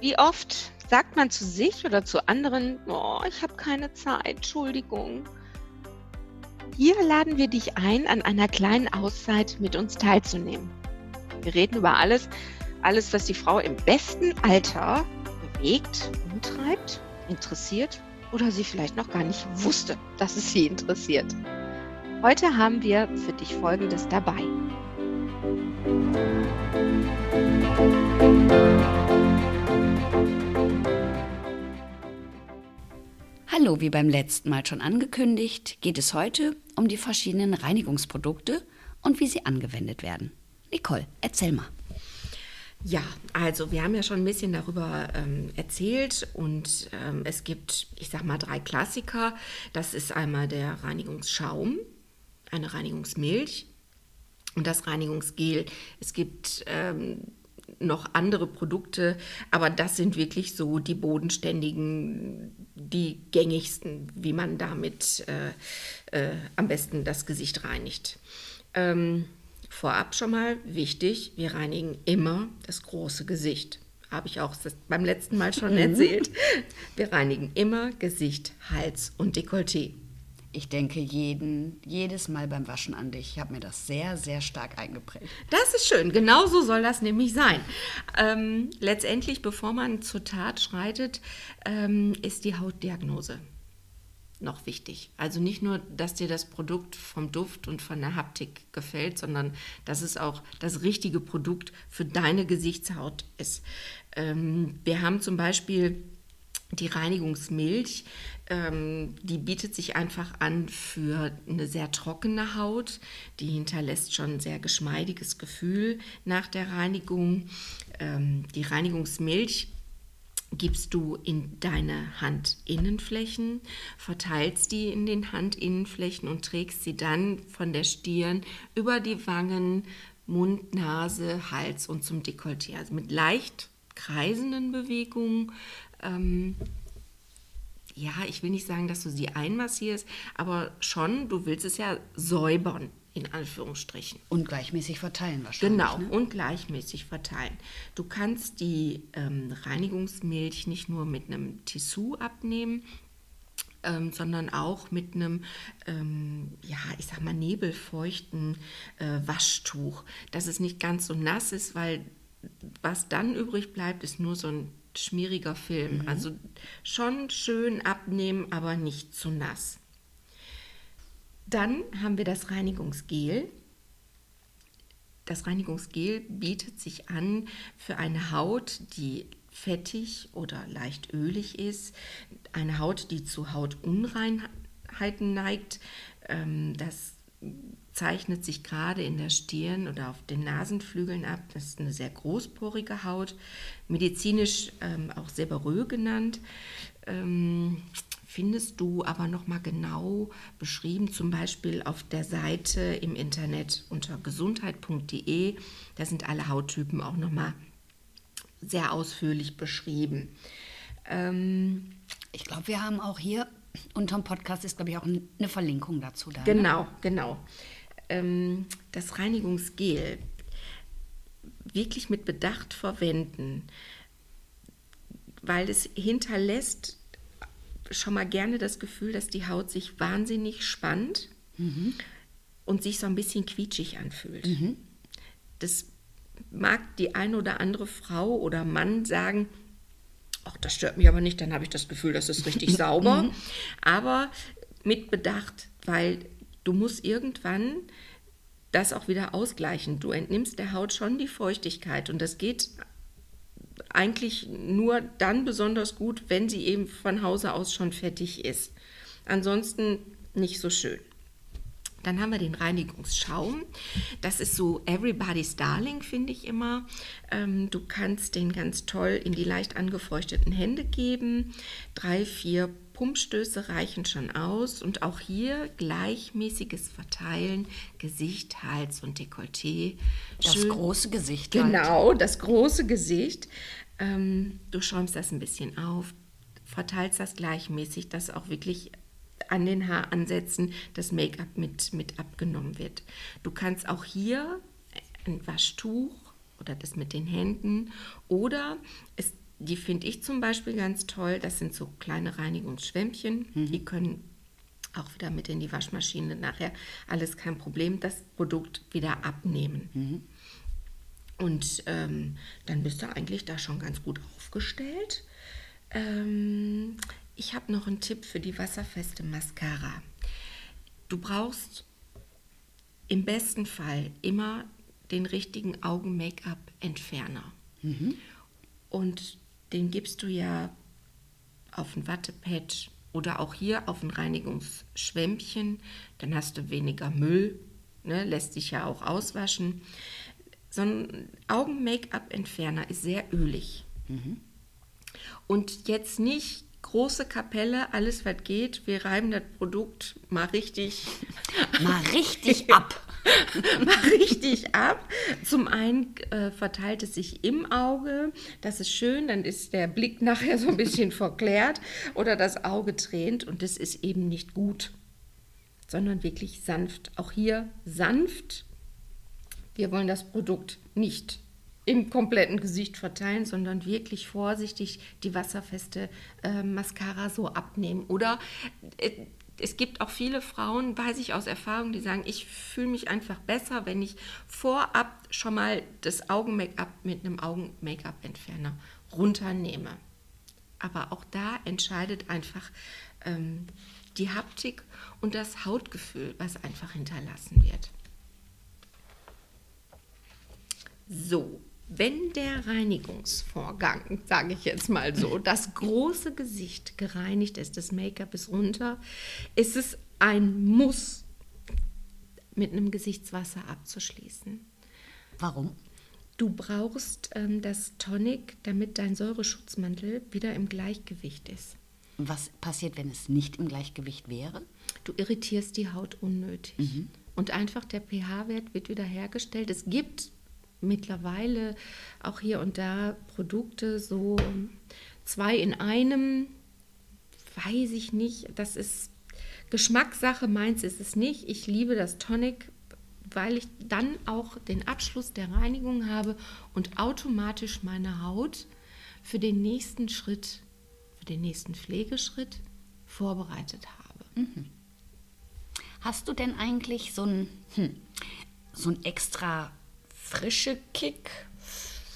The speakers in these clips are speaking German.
Wie oft sagt man zu sich oder zu anderen, oh, ich habe keine Zeit, Entschuldigung. Hier laden wir dich ein, an einer kleinen Auszeit mit uns teilzunehmen. Wir reden über alles, alles, was die Frau im besten Alter bewegt, umtreibt, interessiert oder sie vielleicht noch gar nicht wusste, dass es sie interessiert. Heute haben wir für dich Folgendes dabei. Hallo, wie beim letzten Mal schon angekündigt, geht es heute um die verschiedenen Reinigungsprodukte und wie sie angewendet werden. Nicole, erzähl mal. Ja, also wir haben ja schon ein bisschen darüber ähm, erzählt und ähm, es gibt, ich sag mal, drei Klassiker. Das ist einmal der Reinigungsschaum, eine Reinigungsmilch und das Reinigungsgel. Es gibt ähm, noch andere Produkte, aber das sind wirklich so die bodenständigen, die gängigsten, wie man damit äh, äh, am besten das Gesicht reinigt. Ähm, Vorab schon mal wichtig, wir reinigen immer das große Gesicht. Habe ich auch beim letzten Mal schon mhm. erzählt. Wir reinigen immer Gesicht, Hals und Dekolleté. Ich denke jeden, jedes Mal beim Waschen an dich. Ich habe mir das sehr, sehr stark eingeprägt. Das ist schön. Genau so soll das nämlich sein. Ähm, letztendlich, bevor man zur Tat schreitet, ähm, ist die Hautdiagnose noch wichtig. Also nicht nur, dass dir das Produkt vom Duft und von der Haptik gefällt, sondern dass es auch das richtige Produkt für deine Gesichtshaut ist. Ähm, wir haben zum Beispiel die Reinigungsmilch, ähm, die bietet sich einfach an für eine sehr trockene Haut. Die hinterlässt schon ein sehr geschmeidiges Gefühl nach der Reinigung. Ähm, die Reinigungsmilch gibst du in deine Handinnenflächen, verteilst die in den Handinnenflächen und trägst sie dann von der Stirn über die Wangen, Mund, Nase, Hals und zum Dekolleté. Also mit leicht kreisenden Bewegungen. Ähm, ja, ich will nicht sagen, dass du sie einmassierst, aber schon, du willst es ja säubern in Anführungsstrichen. Und gleichmäßig verteilen wahrscheinlich. Genau, ne? und gleichmäßig verteilen. Du kannst die ähm, Reinigungsmilch nicht nur mit einem Tissou abnehmen, ähm, sondern auch mit einem, ähm, ja, ich sag mal, nebelfeuchten äh, Waschtuch, dass es nicht ganz so nass ist, weil was dann übrig bleibt, ist nur so ein schmieriger Film. Mhm. Also schon schön abnehmen, aber nicht zu nass. Dann haben wir das Reinigungsgel. Das Reinigungsgel bietet sich an für eine Haut, die fettig oder leicht ölig ist, eine Haut, die zu Hautunreinheiten neigt. Ähm, das zeichnet sich gerade in der Stirn oder auf den Nasenflügeln ab. Das ist eine sehr großporige Haut, medizinisch ähm, auch Seborrhoe genannt. Ähm, findest du aber noch mal genau beschrieben, zum Beispiel auf der Seite im Internet unter gesundheit.de. Da sind alle Hauttypen auch noch mal sehr ausführlich beschrieben. Ähm, ich glaube, wir haben auch hier unter dem Podcast ist, glaube ich, auch eine Verlinkung dazu da. Ne? Genau, ne? genau. Ähm, das Reinigungsgel wirklich mit Bedacht verwenden, weil es hinterlässt schon mal gerne das Gefühl, dass die Haut sich wahnsinnig spannt mhm. und sich so ein bisschen quietschig anfühlt. Mhm. Das mag die eine oder andere Frau oder Mann sagen, ach, das stört mich aber nicht, dann habe ich das Gefühl, das ist richtig sauber. Mhm. Aber mit Bedacht, weil du musst irgendwann das auch wieder ausgleichen. Du entnimmst der Haut schon die Feuchtigkeit und das geht eigentlich nur dann besonders gut, wenn sie eben von Hause aus schon fertig ist. Ansonsten nicht so schön. Dann haben wir den Reinigungsschaum. Das ist so Everybody's Darling, finde ich immer. Ähm, du kannst den ganz toll in die leicht angefeuchteten Hände geben. Drei, vier Pumpstöße reichen schon aus. Und auch hier gleichmäßiges Verteilen, Gesicht, Hals und Dekolleté. Das Schön- große Gesicht. halt. Genau, das große Gesicht. Ähm, du schäumst das ein bisschen auf, verteilst das gleichmäßig, dass auch wirklich an den Haaransätzen das Make-up mit, mit abgenommen wird. Du kannst auch hier ein Waschtuch oder das mit den Händen oder es, die finde ich zum Beispiel ganz toll, das sind so kleine Reinigungsschwämmchen, die können auch wieder mit in die Waschmaschine nachher, alles kein Problem, das Produkt wieder abnehmen. Und ähm, dann bist du eigentlich da schon ganz gut aufgestellt. Ähm, ich habe noch einen Tipp für die wasserfeste Mascara. Du brauchst im besten Fall immer den richtigen Augen-Make-up-Entferner. Und den gibst du ja auf ein Wattepad oder auch hier auf ein Reinigungsschwämmchen. Dann hast du weniger Müll, ne? lässt sich ja auch auswaschen. So ein Augen-Make-up-Entferner ist sehr ölig. Und jetzt nicht große Kapelle, alles was geht. Wir reiben das Produkt mal richtig Mal richtig ab. mal richtig ab. Zum einen äh, verteilt es sich im Auge, das ist schön, dann ist der Blick nachher so ein bisschen verklärt oder das Auge tränt und das ist eben nicht gut, sondern wirklich sanft. Auch hier sanft. Wir wollen das Produkt nicht im kompletten Gesicht verteilen, sondern wirklich vorsichtig die wasserfeste äh, Mascara so abnehmen. Oder äh, es gibt auch viele Frauen, weiß ich aus Erfahrung, die sagen, ich fühle mich einfach besser, wenn ich vorab schon mal das Augen-Make-up mit einem Augen-Make-up-Entferner runternehme. Aber auch da entscheidet einfach ähm, die Haptik und das Hautgefühl, was einfach hinterlassen wird. So, wenn der Reinigungsvorgang, sage ich jetzt mal so, das große Gesicht gereinigt ist, das Make-up ist runter, ist es ein Muss, mit einem Gesichtswasser abzuschließen. Warum? Du brauchst ähm, das Tonic, damit dein Säureschutzmantel wieder im Gleichgewicht ist. Was passiert, wenn es nicht im Gleichgewicht wäre? Du irritierst die Haut unnötig. Und einfach der pH-Wert wird wieder hergestellt. Es gibt mittlerweile auch hier und da Produkte, so zwei in einem, weiß ich nicht. Das ist Geschmackssache, meins ist es nicht. Ich liebe das Tonic, weil ich dann auch den Abschluss der Reinigung habe und automatisch meine Haut für den nächsten Schritt, für den nächsten Pflegeschritt vorbereitet habe. Hast du denn eigentlich so ein, hm, so ein extra frische Kick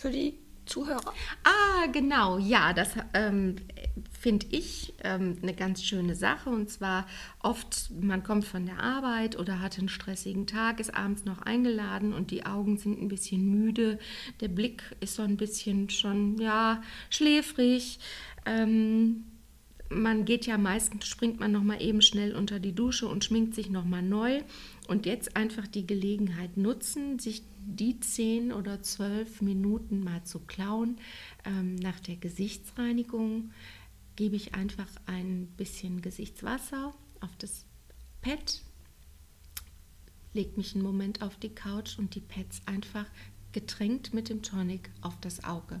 für die Zuhörer? Ah, genau, ja, das ähm, finde ich ähm, eine ganz schöne Sache. Und zwar oft, man kommt von der Arbeit oder hat einen stressigen Tag, ist abends noch eingeladen und die Augen sind ein bisschen müde. Der Blick ist so ein bisschen schon, ja, schläfrig. Ähm, man geht ja meistens, springt man noch mal eben schnell unter die Dusche und schminkt sich noch mal neu. Und jetzt einfach die Gelegenheit nutzen, sich die 10 oder 12 Minuten mal zu klauen. Ähm, nach der Gesichtsreinigung gebe ich einfach ein bisschen Gesichtswasser auf das Pad, lege mich einen Moment auf die Couch und die Pads einfach getränkt mit dem Tonic auf das Auge.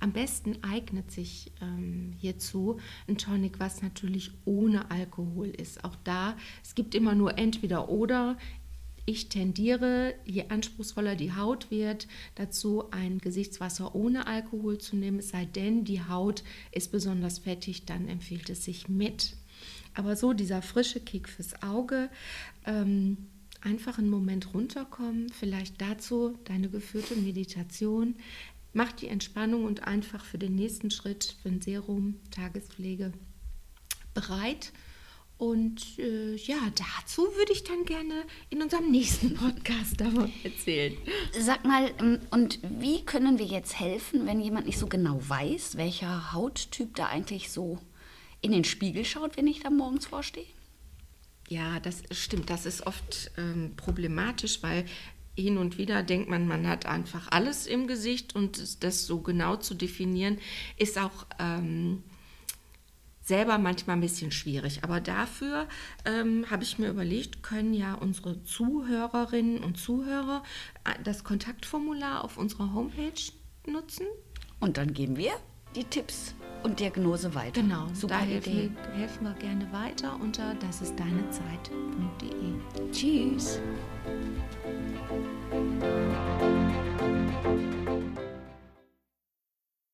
Am besten eignet sich ähm, hierzu ein Tonic, was natürlich ohne Alkohol ist. Auch da, es gibt immer nur entweder oder. Ich tendiere, je anspruchsvoller die Haut wird, dazu ein Gesichtswasser ohne Alkohol zu nehmen, es sei denn, die Haut ist besonders fettig, dann empfiehlt es sich mit. Aber so dieser frische Kick fürs Auge, ähm, einfach einen Moment runterkommen, vielleicht dazu deine geführte Meditation, mach die Entspannung und einfach für den nächsten Schritt, für ein Serum, Tagespflege bereit. Und äh, ja, dazu würde ich dann gerne in unserem nächsten Podcast davon erzählen. Sag mal, ähm, und wie können wir jetzt helfen, wenn jemand nicht so genau weiß, welcher Hauttyp da eigentlich so in den Spiegel schaut, wenn ich da morgens vorstehe? Ja, das stimmt. Das ist oft ähm, problematisch, weil hin und wieder denkt man, man hat einfach alles im Gesicht und das so genau zu definieren, ist auch ähm, selber manchmal ein bisschen schwierig. Aber dafür ähm, habe ich mir überlegt, können ja unsere Zuhörerinnen und Zuhörer äh, das Kontaktformular auf unserer Homepage nutzen. Und dann geben wir die Tipps und Diagnose weiter. Genau, super da helfen, Idee. helfen wir gerne weiter unter das ist deine Zeit.de. Tschüss.